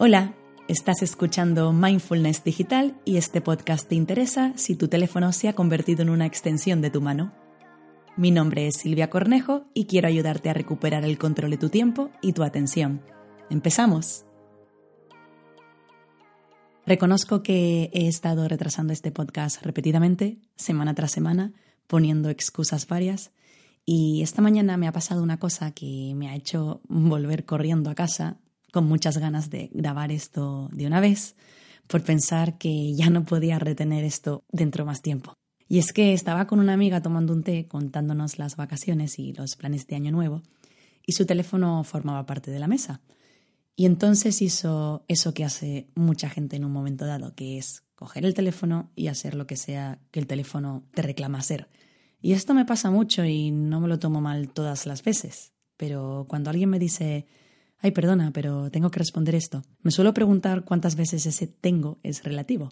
Hola, estás escuchando Mindfulness Digital y este podcast te interesa si tu teléfono se ha convertido en una extensión de tu mano. Mi nombre es Silvia Cornejo y quiero ayudarte a recuperar el control de tu tiempo y tu atención. ¡Empezamos! Reconozco que he estado retrasando este podcast repetidamente, semana tras semana, poniendo excusas varias, y esta mañana me ha pasado una cosa que me ha hecho volver corriendo a casa con muchas ganas de grabar esto de una vez, por pensar que ya no podía retener esto dentro más tiempo. Y es que estaba con una amiga tomando un té, contándonos las vacaciones y los planes de Año Nuevo, y su teléfono formaba parte de la mesa. Y entonces hizo eso que hace mucha gente en un momento dado, que es coger el teléfono y hacer lo que sea que el teléfono te reclama hacer. Y esto me pasa mucho y no me lo tomo mal todas las veces. Pero cuando alguien me dice, Ay, perdona, pero tengo que responder esto. Me suelo preguntar cuántas veces ese tengo es relativo,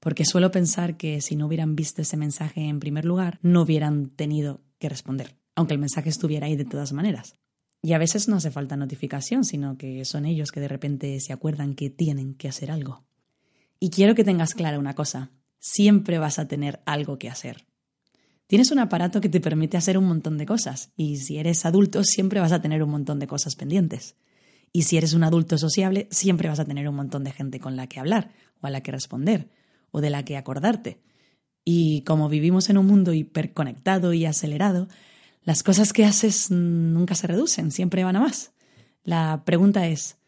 porque suelo pensar que si no hubieran visto ese mensaje en primer lugar, no hubieran tenido que responder, aunque el mensaje estuviera ahí de todas maneras. Y a veces no hace falta notificación, sino que son ellos que de repente se acuerdan que tienen que hacer algo. Y quiero que tengas clara una cosa, siempre vas a tener algo que hacer. Tienes un aparato que te permite hacer un montón de cosas, y si eres adulto siempre vas a tener un montón de cosas pendientes. Y si eres un adulto sociable, siempre vas a tener un montón de gente con la que hablar, o a la que responder, o de la que acordarte. Y como vivimos en un mundo hiperconectado y acelerado, las cosas que haces nunca se reducen, siempre van a más. La pregunta es,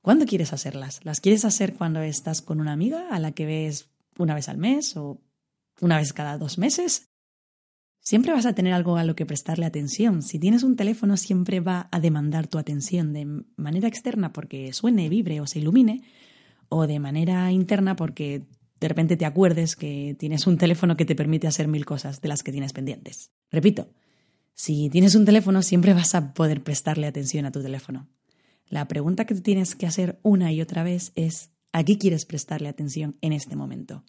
¿cuándo quieres hacerlas? ¿Las quieres hacer cuando estás con una amiga a la que ves una vez al mes o una vez cada dos meses? Siempre vas a tener algo a lo que prestarle atención. Si tienes un teléfono, siempre va a demandar tu atención de manera externa porque suene, vibre o se ilumine, o de manera interna porque de repente te acuerdes que tienes un teléfono que te permite hacer mil cosas de las que tienes pendientes. Repito, si tienes un teléfono, siempre vas a poder prestarle atención a tu teléfono. La pregunta que tienes que hacer una y otra vez es, ¿a qué quieres prestarle atención en este momento?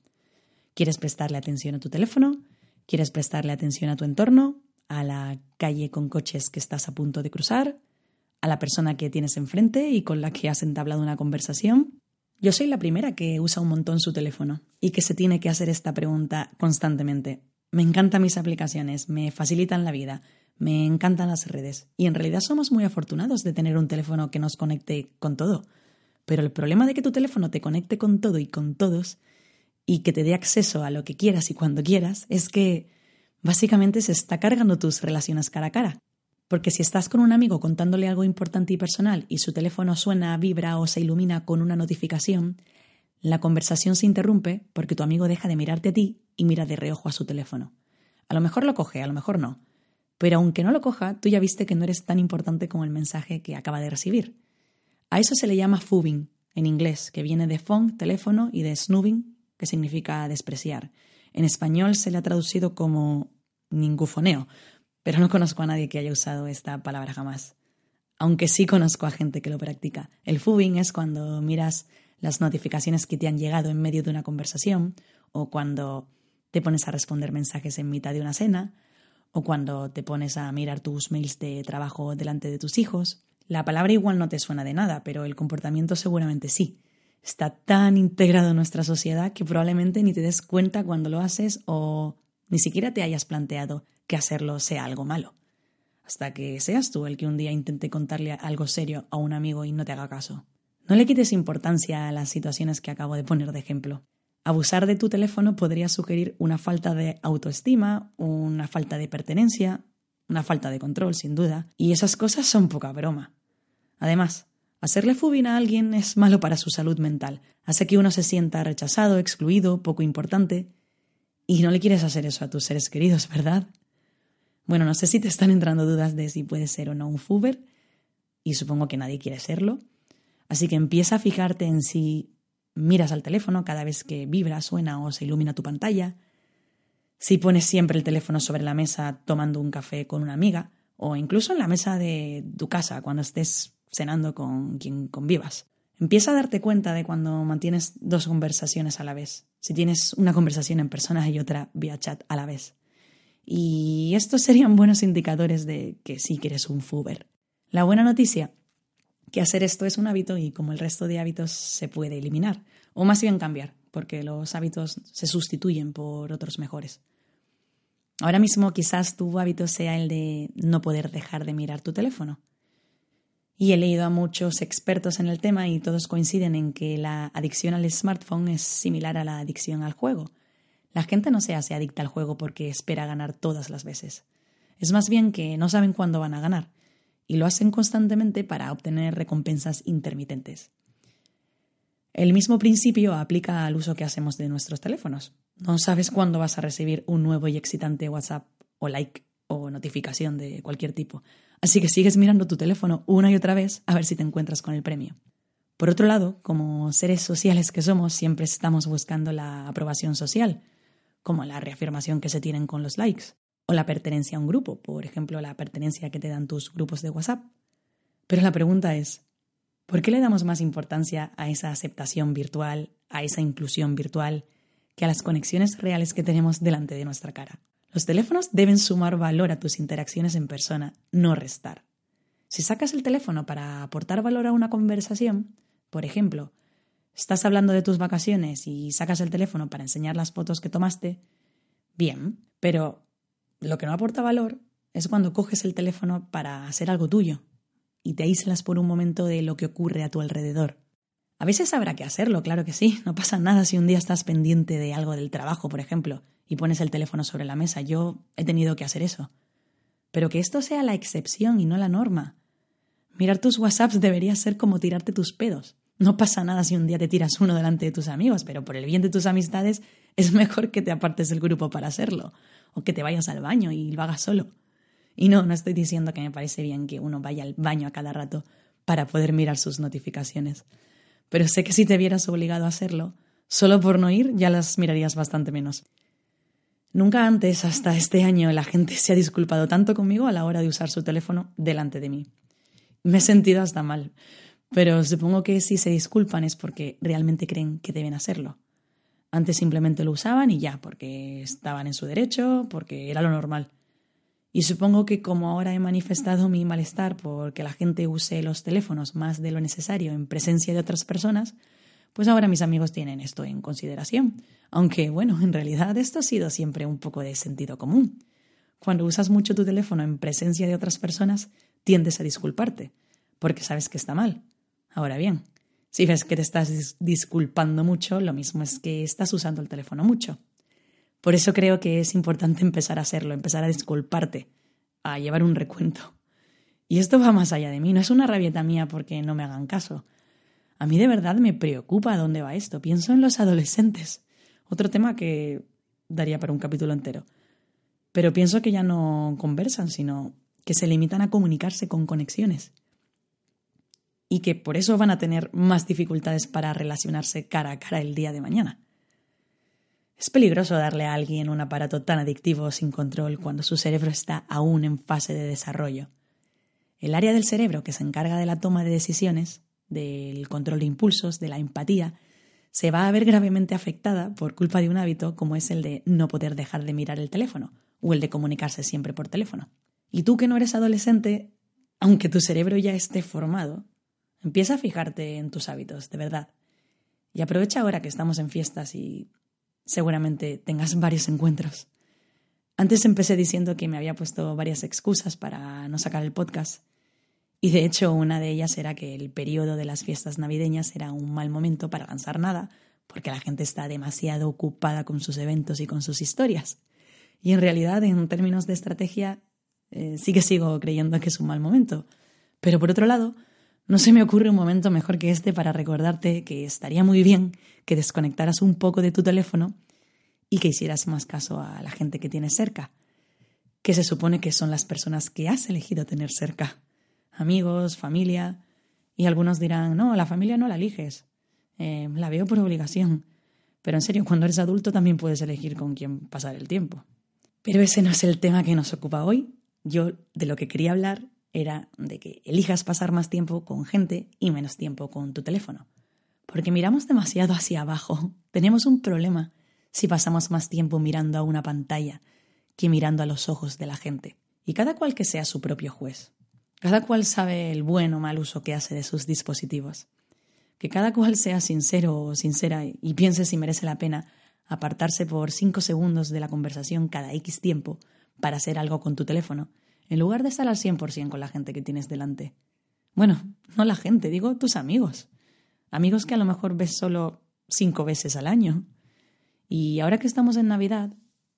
¿Quieres prestarle atención a tu teléfono? ¿Quieres prestarle atención a tu entorno? ¿A la calle con coches que estás a punto de cruzar? ¿A la persona que tienes enfrente y con la que has entablado una conversación? Yo soy la primera que usa un montón su teléfono y que se tiene que hacer esta pregunta constantemente. Me encantan mis aplicaciones, me facilitan la vida, me encantan las redes y en realidad somos muy afortunados de tener un teléfono que nos conecte con todo. Pero el problema de que tu teléfono te conecte con todo y con todos y que te dé acceso a lo que quieras y cuando quieras, es que básicamente se está cargando tus relaciones cara a cara. Porque si estás con un amigo contándole algo importante y personal y su teléfono suena, vibra o se ilumina con una notificación, la conversación se interrumpe porque tu amigo deja de mirarte a ti y mira de reojo a su teléfono. A lo mejor lo coge, a lo mejor no. Pero aunque no lo coja, tú ya viste que no eres tan importante como el mensaje que acaba de recibir. A eso se le llama fubbing en inglés, que viene de phone, teléfono, y de snoobing, que significa despreciar. En español se le ha traducido como ningufoneo, pero no conozco a nadie que haya usado esta palabra jamás. Aunque sí conozco a gente que lo practica. El fubbing es cuando miras las notificaciones que te han llegado en medio de una conversación, o cuando te pones a responder mensajes en mitad de una cena, o cuando te pones a mirar tus mails de trabajo delante de tus hijos. La palabra igual no te suena de nada, pero el comportamiento seguramente sí está tan integrado en nuestra sociedad que probablemente ni te des cuenta cuando lo haces o ni siquiera te hayas planteado que hacerlo sea algo malo. Hasta que seas tú el que un día intente contarle algo serio a un amigo y no te haga caso. No le quites importancia a las situaciones que acabo de poner de ejemplo. Abusar de tu teléfono podría sugerir una falta de autoestima, una falta de pertenencia, una falta de control, sin duda, y esas cosas son poca broma. Además, Hacerle fubing a alguien es malo para su salud mental. Hace que uno se sienta rechazado, excluido, poco importante. Y no le quieres hacer eso a tus seres queridos, ¿verdad? Bueno, no sé si te están entrando dudas de si puedes ser o no un fuber, y supongo que nadie quiere serlo. Así que empieza a fijarte en si miras al teléfono cada vez que vibra, suena o se ilumina tu pantalla, si pones siempre el teléfono sobre la mesa tomando un café con una amiga, o incluso en la mesa de tu casa cuando estés cenando con quien convivas. Empieza a darte cuenta de cuando mantienes dos conversaciones a la vez, si tienes una conversación en persona y otra vía chat a la vez. Y estos serían buenos indicadores de que sí que eres un fuber. La buena noticia, que hacer esto es un hábito y como el resto de hábitos se puede eliminar, o más bien cambiar, porque los hábitos se sustituyen por otros mejores. Ahora mismo quizás tu hábito sea el de no poder dejar de mirar tu teléfono. Y he leído a muchos expertos en el tema y todos coinciden en que la adicción al smartphone es similar a la adicción al juego. La gente no se hace adicta al juego porque espera ganar todas las veces. Es más bien que no saben cuándo van a ganar y lo hacen constantemente para obtener recompensas intermitentes. El mismo principio aplica al uso que hacemos de nuestros teléfonos. No sabes cuándo vas a recibir un nuevo y excitante WhatsApp o like o notificación de cualquier tipo. Así que sigues mirando tu teléfono una y otra vez a ver si te encuentras con el premio. Por otro lado, como seres sociales que somos, siempre estamos buscando la aprobación social, como la reafirmación que se tienen con los likes, o la pertenencia a un grupo, por ejemplo, la pertenencia que te dan tus grupos de WhatsApp. Pero la pregunta es, ¿por qué le damos más importancia a esa aceptación virtual, a esa inclusión virtual, que a las conexiones reales que tenemos delante de nuestra cara? Los teléfonos deben sumar valor a tus interacciones en persona, no restar. Si sacas el teléfono para aportar valor a una conversación, por ejemplo, estás hablando de tus vacaciones y sacas el teléfono para enseñar las fotos que tomaste, bien, pero lo que no aporta valor es cuando coges el teléfono para hacer algo tuyo y te aíslas por un momento de lo que ocurre a tu alrededor. A veces habrá que hacerlo, claro que sí, no pasa nada si un día estás pendiente de algo del trabajo, por ejemplo, y pones el teléfono sobre la mesa. Yo he tenido que hacer eso. Pero que esto sea la excepción y no la norma. Mirar tus WhatsApps debería ser como tirarte tus pedos. No pasa nada si un día te tiras uno delante de tus amigos, pero por el bien de tus amistades es mejor que te apartes del grupo para hacerlo o que te vayas al baño y lo hagas solo. Y no, no estoy diciendo que me parece bien que uno vaya al baño a cada rato para poder mirar sus notificaciones. Pero sé que si te vieras obligado a hacerlo, solo por no ir ya las mirarías bastante menos. Nunca antes, hasta este año, la gente se ha disculpado tanto conmigo a la hora de usar su teléfono delante de mí. Me he sentido hasta mal, pero supongo que si se disculpan es porque realmente creen que deben hacerlo. Antes simplemente lo usaban y ya, porque estaban en su derecho, porque era lo normal. Y supongo que como ahora he manifestado mi malestar porque la gente use los teléfonos más de lo necesario en presencia de otras personas, pues ahora mis amigos tienen esto en consideración. Aunque, bueno, en realidad esto ha sido siempre un poco de sentido común. Cuando usas mucho tu teléfono en presencia de otras personas, tiendes a disculparte, porque sabes que está mal. Ahora bien, si ves que te estás disculpando mucho, lo mismo es que estás usando el teléfono mucho. Por eso creo que es importante empezar a hacerlo, empezar a disculparte, a llevar un recuento. Y esto va más allá de mí, no es una rabieta mía porque no me hagan caso. A mí de verdad me preocupa dónde va esto. Pienso en los adolescentes. Otro tema que daría para un capítulo entero. Pero pienso que ya no conversan, sino que se limitan a comunicarse con conexiones y que por eso van a tener más dificultades para relacionarse cara a cara el día de mañana. Es peligroso darle a alguien un aparato tan adictivo sin control cuando su cerebro está aún en fase de desarrollo. El área del cerebro que se encarga de la toma de decisiones, del control de impulsos, de la empatía, se va a ver gravemente afectada por culpa de un hábito como es el de no poder dejar de mirar el teléfono o el de comunicarse siempre por teléfono. Y tú que no eres adolescente, aunque tu cerebro ya esté formado, Empieza a fijarte en tus hábitos, de verdad. Y aprovecha ahora que estamos en fiestas y seguramente tengas varios encuentros. Antes empecé diciendo que me había puesto varias excusas para no sacar el podcast. Y de hecho una de ellas era que el periodo de las fiestas navideñas era un mal momento para lanzar nada, porque la gente está demasiado ocupada con sus eventos y con sus historias. Y en realidad, en términos de estrategia, eh, sí que sigo creyendo que es un mal momento. Pero por otro lado, no se me ocurre un momento mejor que este para recordarte que estaría muy bien que desconectaras un poco de tu teléfono y que hicieras más caso a la gente que tienes cerca, que se supone que son las personas que has elegido tener cerca. Amigos, familia. Y algunos dirán, no, la familia no la eliges. Eh, la veo por obligación. Pero en serio, cuando eres adulto también puedes elegir con quién pasar el tiempo. Pero ese no es el tema que nos ocupa hoy. Yo de lo que quería hablar era de que elijas pasar más tiempo con gente y menos tiempo con tu teléfono. Porque miramos demasiado hacia abajo. Tenemos un problema si pasamos más tiempo mirando a una pantalla que mirando a los ojos de la gente. Y cada cual que sea su propio juez. Cada cual sabe el buen o mal uso que hace de sus dispositivos. Que cada cual sea sincero o sincera y piense si merece la pena apartarse por cinco segundos de la conversación cada X tiempo para hacer algo con tu teléfono, en lugar de estar al 100% con la gente que tienes delante. Bueno, no la gente, digo tus amigos. Amigos que a lo mejor ves solo cinco veces al año. Y ahora que estamos en Navidad,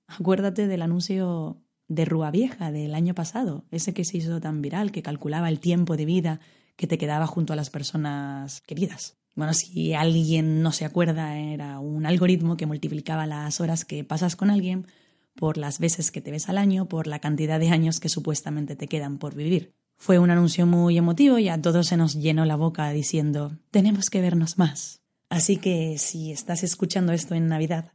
acuérdate del anuncio de Rúa Vieja del año pasado, ese que se hizo tan viral, que calculaba el tiempo de vida que te quedaba junto a las personas queridas. Bueno, si alguien no se acuerda, era un algoritmo que multiplicaba las horas que pasas con alguien por las veces que te ves al año, por la cantidad de años que supuestamente te quedan por vivir. Fue un anuncio muy emotivo y a todos se nos llenó la boca diciendo tenemos que vernos más. Así que si estás escuchando esto en Navidad,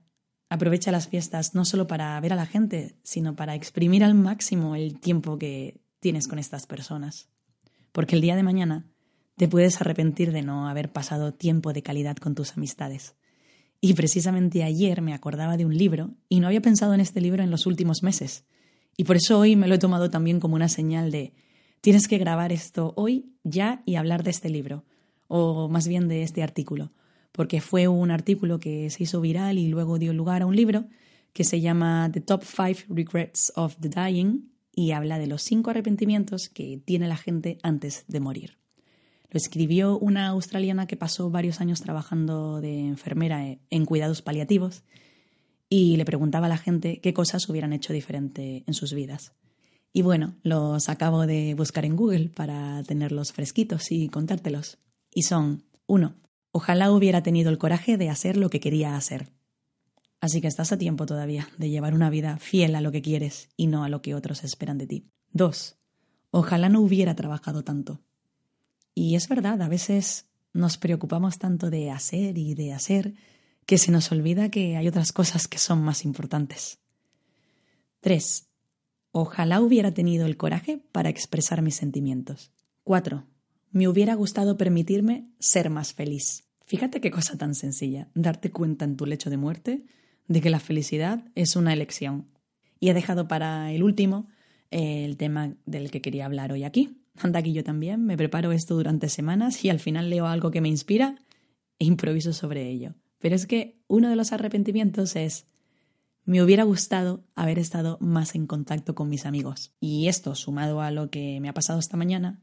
Aprovecha las fiestas no solo para ver a la gente, sino para exprimir al máximo el tiempo que tienes con estas personas. Porque el día de mañana te puedes arrepentir de no haber pasado tiempo de calidad con tus amistades. Y precisamente ayer me acordaba de un libro y no había pensado en este libro en los últimos meses. Y por eso hoy me lo he tomado también como una señal de tienes que grabar esto hoy, ya, y hablar de este libro, o más bien de este artículo, porque fue un artículo que se hizo viral y luego dio lugar a un libro que se llama The Top Five Regrets of the Dying y habla de los cinco arrepentimientos que tiene la gente antes de morir. Lo escribió una australiana que pasó varios años trabajando de enfermera en cuidados paliativos y le preguntaba a la gente qué cosas hubieran hecho diferente en sus vidas. Y bueno, los acabo de buscar en Google para tenerlos fresquitos y contártelos. Y son, uno, Ojalá hubiera tenido el coraje de hacer lo que quería hacer. Así que estás a tiempo todavía de llevar una vida fiel a lo que quieres y no a lo que otros esperan de ti. 2. Ojalá no hubiera trabajado tanto. Y es verdad, a veces nos preocupamos tanto de hacer y de hacer que se nos olvida que hay otras cosas que son más importantes. 3. Ojalá hubiera tenido el coraje para expresar mis sentimientos. 4. Me hubiera gustado permitirme ser más feliz. Fíjate qué cosa tan sencilla, darte cuenta en tu lecho de muerte de que la felicidad es una elección. Y he dejado para el último el tema del que quería hablar hoy aquí. Anda aquí yo también, me preparo esto durante semanas y al final leo algo que me inspira e improviso sobre ello. Pero es que uno de los arrepentimientos es me hubiera gustado haber estado más en contacto con mis amigos. Y esto, sumado a lo que me ha pasado esta mañana,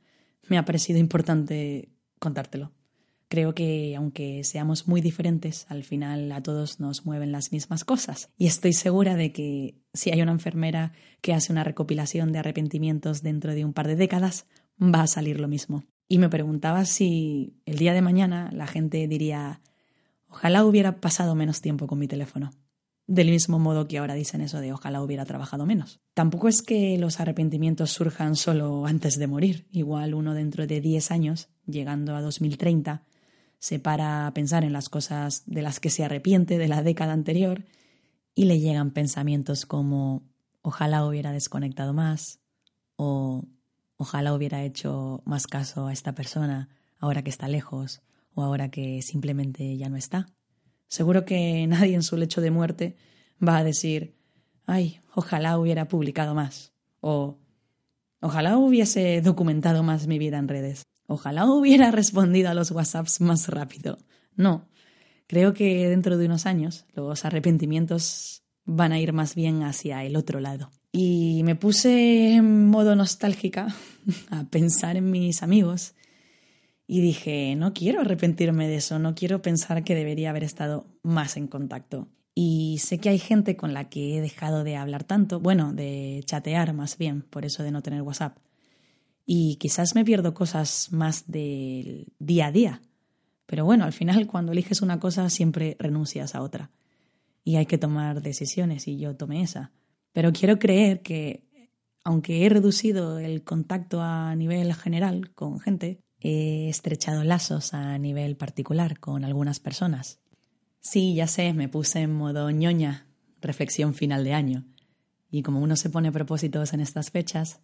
me ha parecido importante contártelo. Creo que aunque seamos muy diferentes, al final a todos nos mueven las mismas cosas. Y estoy segura de que si hay una enfermera que hace una recopilación de arrepentimientos dentro de un par de décadas, va a salir lo mismo. Y me preguntaba si el día de mañana la gente diría, ojalá hubiera pasado menos tiempo con mi teléfono del mismo modo que ahora dicen eso de ojalá hubiera trabajado menos. Tampoco es que los arrepentimientos surjan solo antes de morir. Igual uno dentro de 10 años, llegando a 2030, se para a pensar en las cosas de las que se arrepiente de la década anterior y le llegan pensamientos como ojalá hubiera desconectado más o ojalá hubiera hecho más caso a esta persona ahora que está lejos o ahora que simplemente ya no está. Seguro que nadie en su lecho de muerte va a decir, ay, ojalá hubiera publicado más, o ojalá hubiese documentado más mi vida en redes, ojalá hubiera respondido a los WhatsApps más rápido. No, creo que dentro de unos años los arrepentimientos van a ir más bien hacia el otro lado. Y me puse en modo nostálgica a pensar en mis amigos y dije, no quiero arrepentirme de eso, no quiero pensar que debería haber estado más en contacto. Y sé que hay gente con la que he dejado de hablar tanto, bueno, de chatear más bien, por eso de no tener WhatsApp. Y quizás me pierdo cosas más del día a día. Pero bueno, al final cuando eliges una cosa siempre renuncias a otra. Y hay que tomar decisiones y yo tomé esa. Pero quiero creer que, aunque he reducido el contacto a nivel general con gente, he estrechado lazos a nivel particular con algunas personas. Sí, ya sé, me puse en modo ñoña, reflexión final de año. Y como uno se pone propósitos en estas fechas,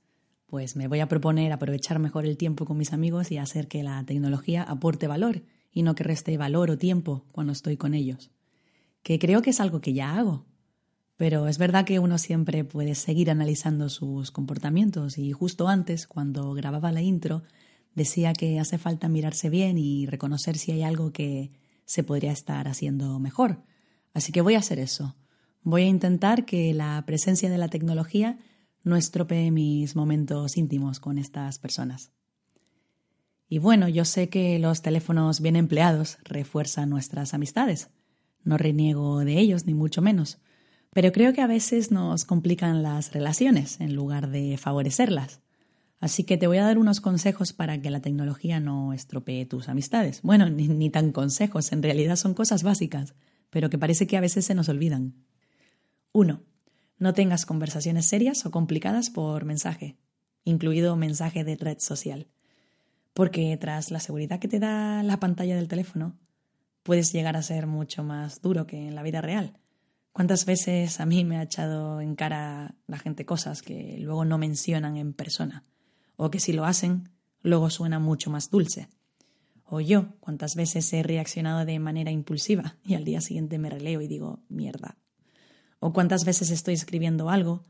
pues me voy a proponer aprovechar mejor el tiempo con mis amigos y hacer que la tecnología aporte valor y no que reste valor o tiempo cuando estoy con ellos. Que creo que es algo que ya hago, Pero es verdad que uno siempre puede seguir analizando sus comportamientos y justo antes, cuando grababa la intro, decía que hace falta mirarse bien y reconocer si hay algo que se podría estar haciendo mejor. Así que voy a hacer eso. Voy a intentar que la presencia de la tecnología no estropee mis momentos íntimos con estas personas. Y bueno, yo sé que los teléfonos bien empleados refuerzan nuestras amistades. No reniego de ellos, ni mucho menos. Pero creo que a veces nos complican las relaciones en lugar de favorecerlas. Así que te voy a dar unos consejos para que la tecnología no estropee tus amistades. Bueno, ni, tan consejos, en realidad son cosas básicas, pero que parece que a veces se nos olvidan. 1. No tengas conversaciones serias o complicadas por mensaje, incluido mensaje de red social. Porque tras la seguridad que te da la pantalla del teléfono, puedes llegar a ser mucho más duro que en la vida real. ¿Cuántas veces a mí me ha echado en cara la gente cosas que luego no mencionan en persona? O que si lo hacen, luego suena mucho más dulce. O yo, cuántas veces he reaccionado de manera impulsiva y al día siguiente me releo y digo, mierda, o cuántas veces estoy escribiendo algo,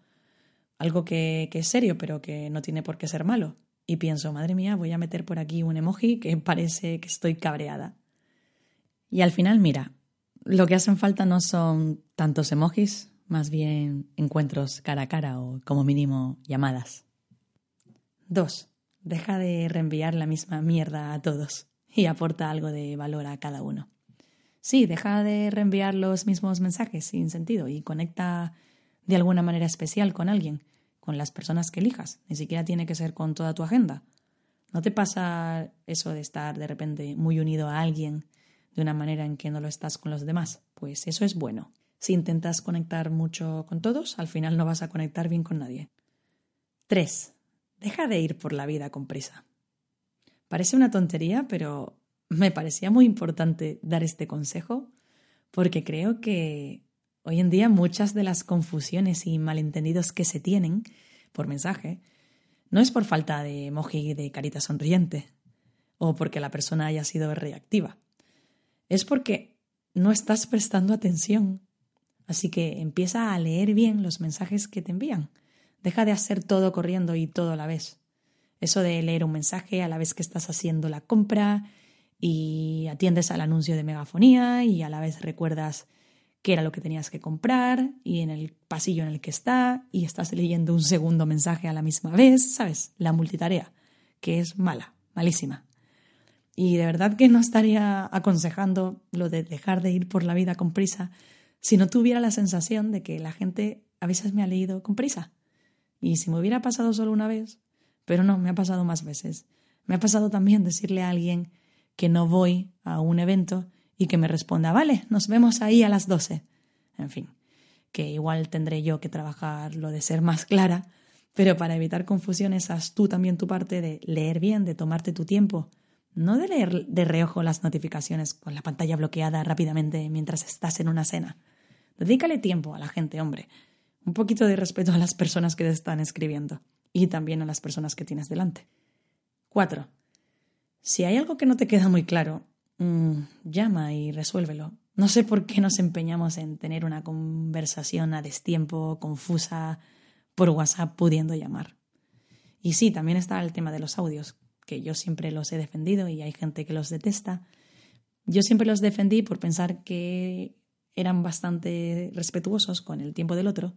algo que, que es serio, pero que no tiene por qué ser malo. Y pienso, madre mía, voy a meter por aquí un emoji que parece que estoy cabreada. Y al final, mira, lo que hacen falta no son tantos emojis, más bien encuentros cara a cara o como mínimo llamadas. 2. Deja de reenviar la misma mierda a todos y aporta algo de valor a cada uno. Sí, deja de reenviar los mismos mensajes sin sentido y conecta de alguna manera especial con alguien, con las personas que elijas. Ni siquiera tiene que ser con toda tu agenda. ¿No te pasa eso de estar de repente muy unido a alguien de una manera en que no lo estás con los demás? Pues eso es bueno. Si intentas conectar mucho con todos, al final no vas a conectar bien con nadie. 3. Deja de ir por la vida con prisa. Parece una tontería, pero me parecía muy importante dar este consejo porque creo que hoy en día muchas de las confusiones y malentendidos que se tienen por mensaje no es por falta de emoji de carita sonriente o porque la persona haya sido reactiva. Es porque no estás prestando atención. Así que empieza a leer bien los mensajes que te envían. Deja de hacer todo corriendo y todo a la vez. Eso de leer un mensaje a la vez que estás haciendo la compra y atiendes al anuncio de megafonía y a la vez recuerdas qué era lo que tenías que comprar y en el pasillo en el que está y estás leyendo un segundo mensaje a la misma vez, ¿sabes? La multitarea, que es mala, malísima. Y de verdad que no estaría aconsejando lo de dejar de ir por la vida con prisa si no tuviera la sensación de que la gente a veces me ha leído con prisa. Y si me hubiera pasado solo una vez, pero no, me ha pasado más veces. Me ha pasado también decirle a alguien que no voy a un evento y que me responda, vale, nos vemos ahí a las 12. En fin, que igual tendré yo que trabajar lo de ser más clara, pero para evitar confusiones, haz tú también tu parte de leer bien, de tomarte tu tiempo, no de leer de reojo las notificaciones con la pantalla bloqueada rápidamente mientras estás en una cena. Dedícale tiempo a la gente, hombre. Un poquito de respeto a las personas que te están escribiendo y también a las personas que tienes delante. 4. Si hay algo que no te queda muy claro, mm, llama y resuélvelo. No sé por qué nos empeñamos en tener una conversación a destiempo, confusa, por WhatsApp pudiendo llamar. Y sí, también está el tema de los audios, que yo siempre los he defendido y hay gente que los detesta. Yo siempre los defendí por pensar que eran bastante respetuosos con el tiempo del otro.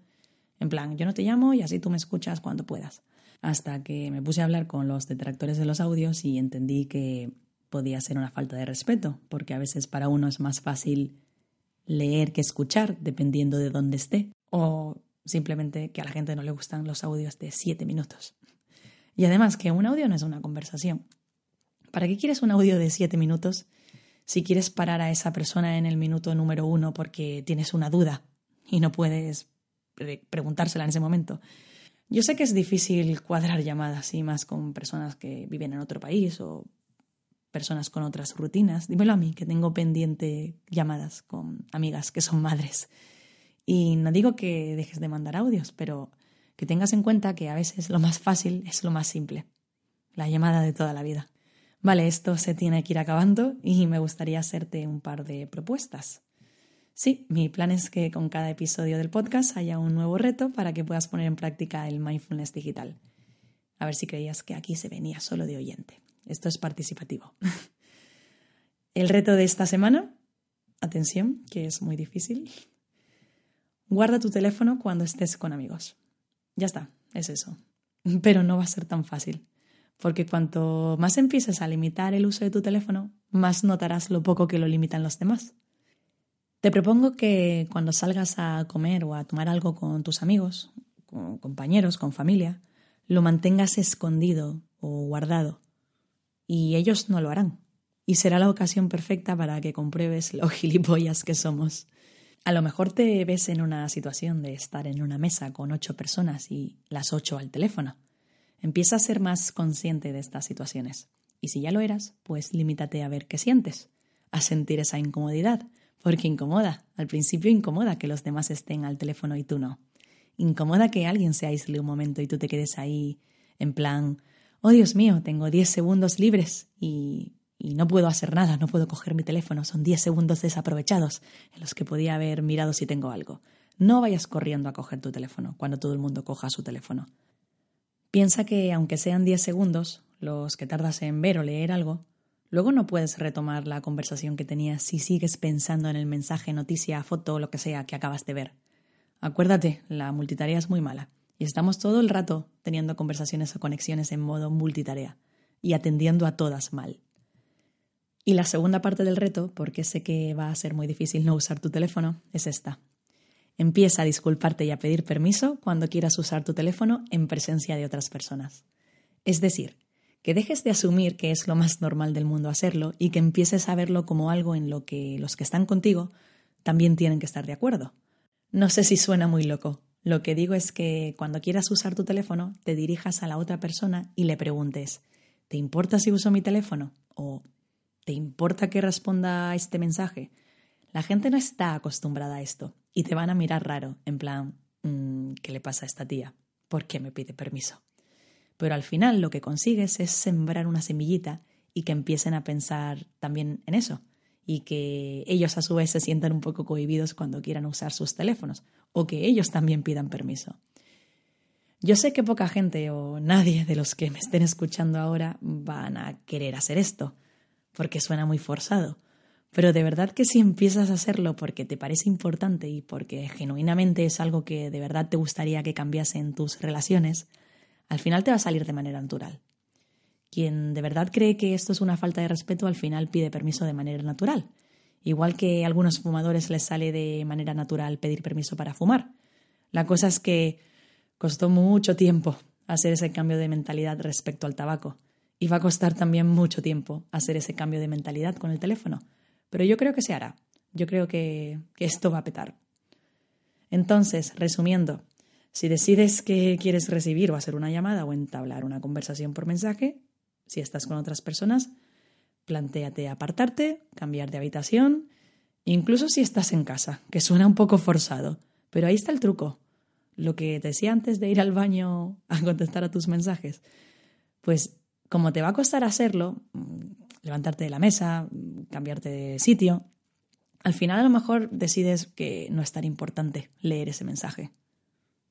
En plan, yo no te llamo y así tú me escuchas cuando puedas hasta que me puse a hablar con los detractores de los audios y entendí que podía ser una falta de respeto, porque a veces para uno es más fácil leer que escuchar, dependiendo de dónde esté, o simplemente que a la gente no le gustan los audios de siete minutos. Y además que un audio no es una conversación. ¿Para qué quieres un audio de siete minutos si quieres parar a esa persona en el minuto número uno porque tienes una duda y no puedes preguntársela en ese momento? Yo sé que es difícil cuadrar llamadas y más con personas que viven en otro país o personas con otras rutinas. Dímelo a mí, que tengo pendiente llamadas con amigas que son madres. Y no digo que dejes de mandar audios, pero que tengas en cuenta que a veces lo más fácil es lo más simple. La llamada de toda la vida. Vale, esto se tiene que ir acabando y me gustaría hacerte un par de propuestas. Sí, mi plan es que con cada episodio del podcast haya un nuevo reto para que puedas poner en práctica el mindfulness digital. A ver si creías que aquí se venía solo de oyente. Esto es participativo. El reto de esta semana, atención, que es muy difícil. Guarda tu teléfono cuando estés con amigos. Ya está, es eso. Pero no va a ser tan fácil, porque cuanto más empieces a limitar el uso de tu teléfono, más notarás lo poco que lo limitan los demás. Te propongo que cuando salgas a comer o a tomar algo con tus amigos, con compañeros, con familia, lo mantengas escondido o guardado. Y ellos no lo harán. Y será la ocasión perfecta para que compruebes lo gilipollas que somos. A lo mejor te ves en una situación de estar en una mesa con ocho personas y las ocho al teléfono. Empieza a ser más consciente de estas situaciones. Y si ya lo eras, pues limítate a ver qué sientes, a sentir esa incomodidad, porque incomoda, al principio incomoda que los demás estén al teléfono y tú no. Incomoda que alguien se aísle un momento y tú te quedes ahí en plan, oh Dios mío, tengo diez segundos libres y, y no puedo hacer nada, no puedo coger mi teléfono, son diez segundos desaprovechados en los que podía haber mirado si tengo algo. No vayas corriendo a coger tu teléfono cuando todo el mundo coja su teléfono. Piensa que aunque sean diez segundos, los que tardas en ver o leer algo, Luego no puedes retomar la conversación que tenías si sigues pensando en el mensaje, noticia, foto lo que sea que acabas de ver. Acuérdate, la multitarea es muy mala y estamos todo el rato teniendo conversaciones o conexiones en modo multitarea y atendiendo a todas mal. Y la segunda parte del reto, porque sé que va a ser muy difícil no usar tu teléfono, es esta. Empieza a disculparte y a pedir permiso cuando quieras usar tu teléfono en presencia de otras personas. Es decir, que dejes de asumir que es lo más normal del mundo hacerlo y que empieces a verlo como algo en lo que los que están contigo también tienen que estar de acuerdo. No sé si suena muy loco. Lo que digo es que cuando quieras usar tu teléfono, te dirijas a la otra persona y le preguntes, ¿te importa si uso mi teléfono? ¿O ¿te importa que responda a este mensaje? La gente no está acostumbrada a esto y te van a mirar raro, en plan, mm, ¿qué le pasa a esta tía? ¿Por qué me pide permiso? Pero al final lo que consigues es sembrar una semillita y que empiecen a pensar también en eso y que ellos a su vez se sientan un poco cohibidos cuando quieran usar sus teléfonos o que ellos también pidan permiso. Yo sé que poca gente o nadie de los que me estén escuchando ahora van a querer hacer esto, porque suena muy forzado, pero de verdad que si empiezas a hacerlo porque te parece importante y porque genuinamente es algo que de verdad te gustaría que cambiase en tus relaciones, al final te va a salir de manera natural. Quien de verdad cree que esto es una falta de respeto, al final pide permiso de manera natural. Igual que a algunos fumadores les sale de manera natural pedir permiso para fumar. La cosa es que costó mucho tiempo hacer ese cambio de mentalidad respecto al tabaco. Y va a costar también mucho tiempo hacer ese cambio de mentalidad con el teléfono. Pero yo creo que se hará. Yo creo que, que esto va a petar. Entonces, resumiendo, si decides que quieres recibir o hacer una llamada o entablar una conversación por mensaje, si estás con otras personas, plantéate apartarte, cambiar de habitación, incluso si estás en casa, que suena un poco forzado, pero ahí está el truco. Lo que te decía antes de ir al baño a contestar a tus mensajes, pues como te va a costar hacerlo, levantarte de la mesa, cambiarte de sitio, al final a lo mejor decides que no es tan importante leer ese mensaje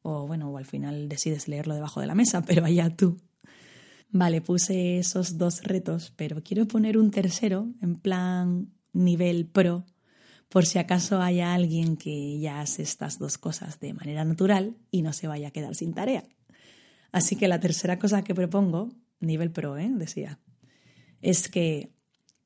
o bueno, o al final decides leerlo debajo de la mesa, pero allá tú. Vale, puse esos dos retos, pero quiero poner un tercero en plan nivel pro, por si acaso haya alguien que ya hace estas dos cosas de manera natural y no se vaya a quedar sin tarea. Así que la tercera cosa que propongo, nivel pro, ¿eh? decía, es que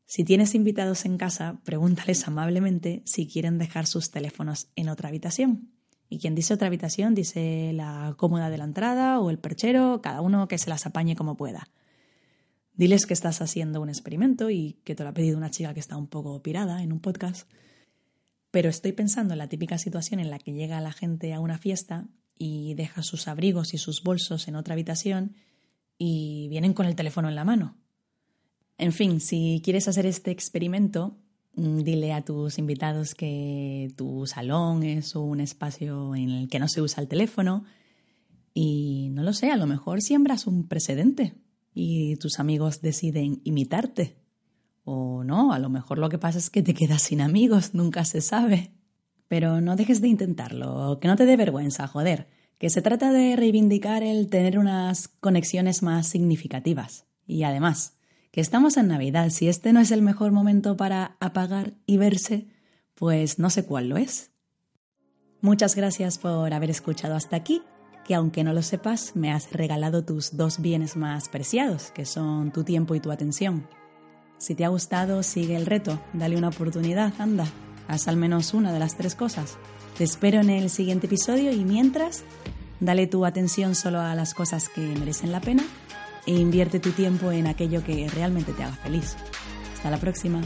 si tienes invitados en casa, pregúntales amablemente si quieren dejar sus teléfonos en otra habitación. Y quien dice otra habitación dice la cómoda de la entrada o el perchero, cada uno que se las apañe como pueda. Diles que estás haciendo un experimento y que te lo ha pedido una chica que está un poco pirada en un podcast. Pero estoy pensando en la típica situación en la que llega la gente a una fiesta y deja sus abrigos y sus bolsos en otra habitación y vienen con el teléfono en la mano. En fin, si quieres hacer este experimento, dile a tus invitados que tu salón es un espacio en el que no se usa el teléfono y no lo sé, a lo mejor siembras un precedente y tus amigos deciden imitarte. O no, a lo mejor lo que pasa es que te quedas sin amigos, nunca se sabe. Pero no dejes de intentarlo, que no te dé vergüenza, joder, que se trata de reivindicar el tener unas conexiones más significativas. Y además, que estamos en Navidad, si este no es el mejor momento para apagar y verse, pues no sé cuál lo es. Muchas gracias por haber escuchado hasta aquí, que aunque no lo sepas, me has regalado tus dos bienes más preciados, que son tu tiempo y tu atención. Si te ha gustado, sigue el reto, dale una oportunidad, anda, haz al menos una de las tres cosas. Te espero en el siguiente episodio y mientras, dale tu atención solo a las cosas que merecen la pena e invierte tu tiempo en aquello que realmente te haga feliz. Hasta la próxima.